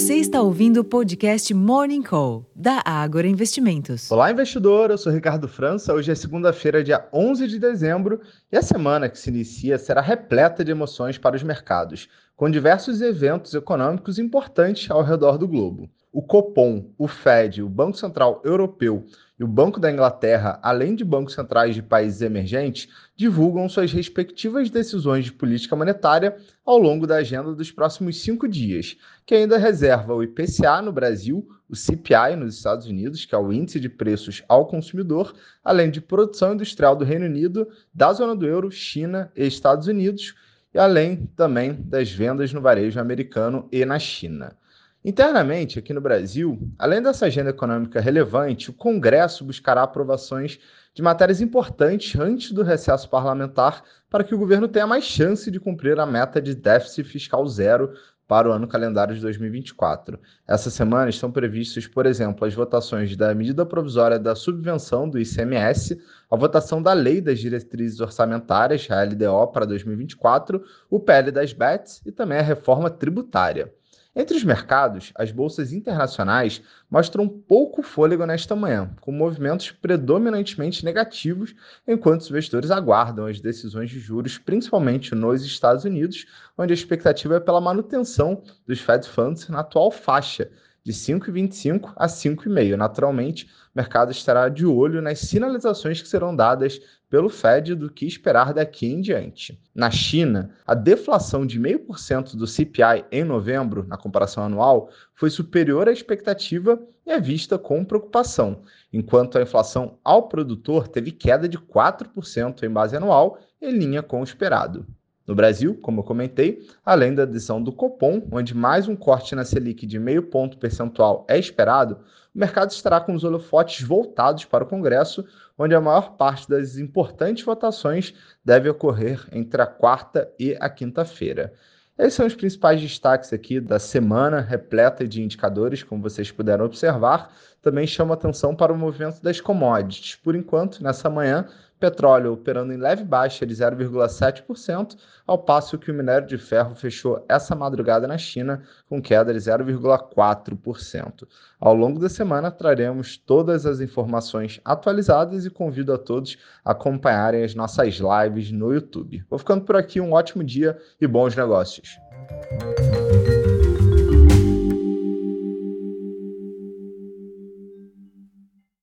Você está ouvindo o podcast Morning Call, da Ágora Investimentos. Olá, investidor. Eu sou Ricardo França. Hoje é segunda-feira, dia 11 de dezembro, e a semana que se inicia será repleta de emoções para os mercados, com diversos eventos econômicos importantes ao redor do globo. O Copom, o Fed, o Banco Central Europeu e o Banco da Inglaterra, além de bancos centrais de países emergentes, divulgam suas respectivas decisões de política monetária ao longo da agenda dos próximos cinco dias, que ainda reserva o IPCA no Brasil, o CPI nos Estados Unidos, que é o Índice de Preços ao Consumidor, além de produção industrial do Reino Unido, da zona do euro, China e Estados Unidos, e além também das vendas no varejo americano e na China. Internamente, aqui no Brasil, além dessa agenda econômica relevante, o Congresso buscará aprovações de matérias importantes antes do recesso parlamentar para que o governo tenha mais chance de cumprir a meta de déficit fiscal zero para o ano calendário de 2024. Essa semana estão previstos, por exemplo, as votações da medida provisória da subvenção do ICMS, a votação da Lei das Diretrizes Orçamentárias, a LDO, para 2024, o PL das BETs e também a reforma tributária. Entre os mercados, as bolsas internacionais mostram pouco fôlego nesta manhã, com movimentos predominantemente negativos, enquanto os investidores aguardam as decisões de juros, principalmente nos Estados Unidos, onde a expectativa é pela manutenção dos Fed Funds na atual faixa de 5,25 a 5,5. Naturalmente, o mercado estará de olho nas sinalizações que serão dadas pelo Fed do que esperar daqui em diante. Na China, a deflação de 0,5% do CPI em novembro, na comparação anual, foi superior à expectativa e é vista com preocupação, enquanto a inflação ao produtor teve queda de 4% em base anual, em linha com o esperado. No Brasil, como eu comentei, além da decisão do Copom, onde mais um corte na Selic de meio ponto percentual é esperado, o mercado estará com os holofotes voltados para o Congresso, onde a maior parte das importantes votações deve ocorrer entre a quarta e a quinta-feira. Esses são os principais destaques aqui da semana, repleta de indicadores, como vocês puderam observar. Também chama atenção para o movimento das commodities. Por enquanto, nessa manhã, petróleo operando em leve baixa de 0,7%, ao passo que o minério de ferro fechou essa madrugada na China com queda de 0,4%. Ao longo da semana traremos todas as informações atualizadas e convido a todos a acompanharem as nossas lives no YouTube. Vou ficando por aqui, um ótimo dia e bons negócios.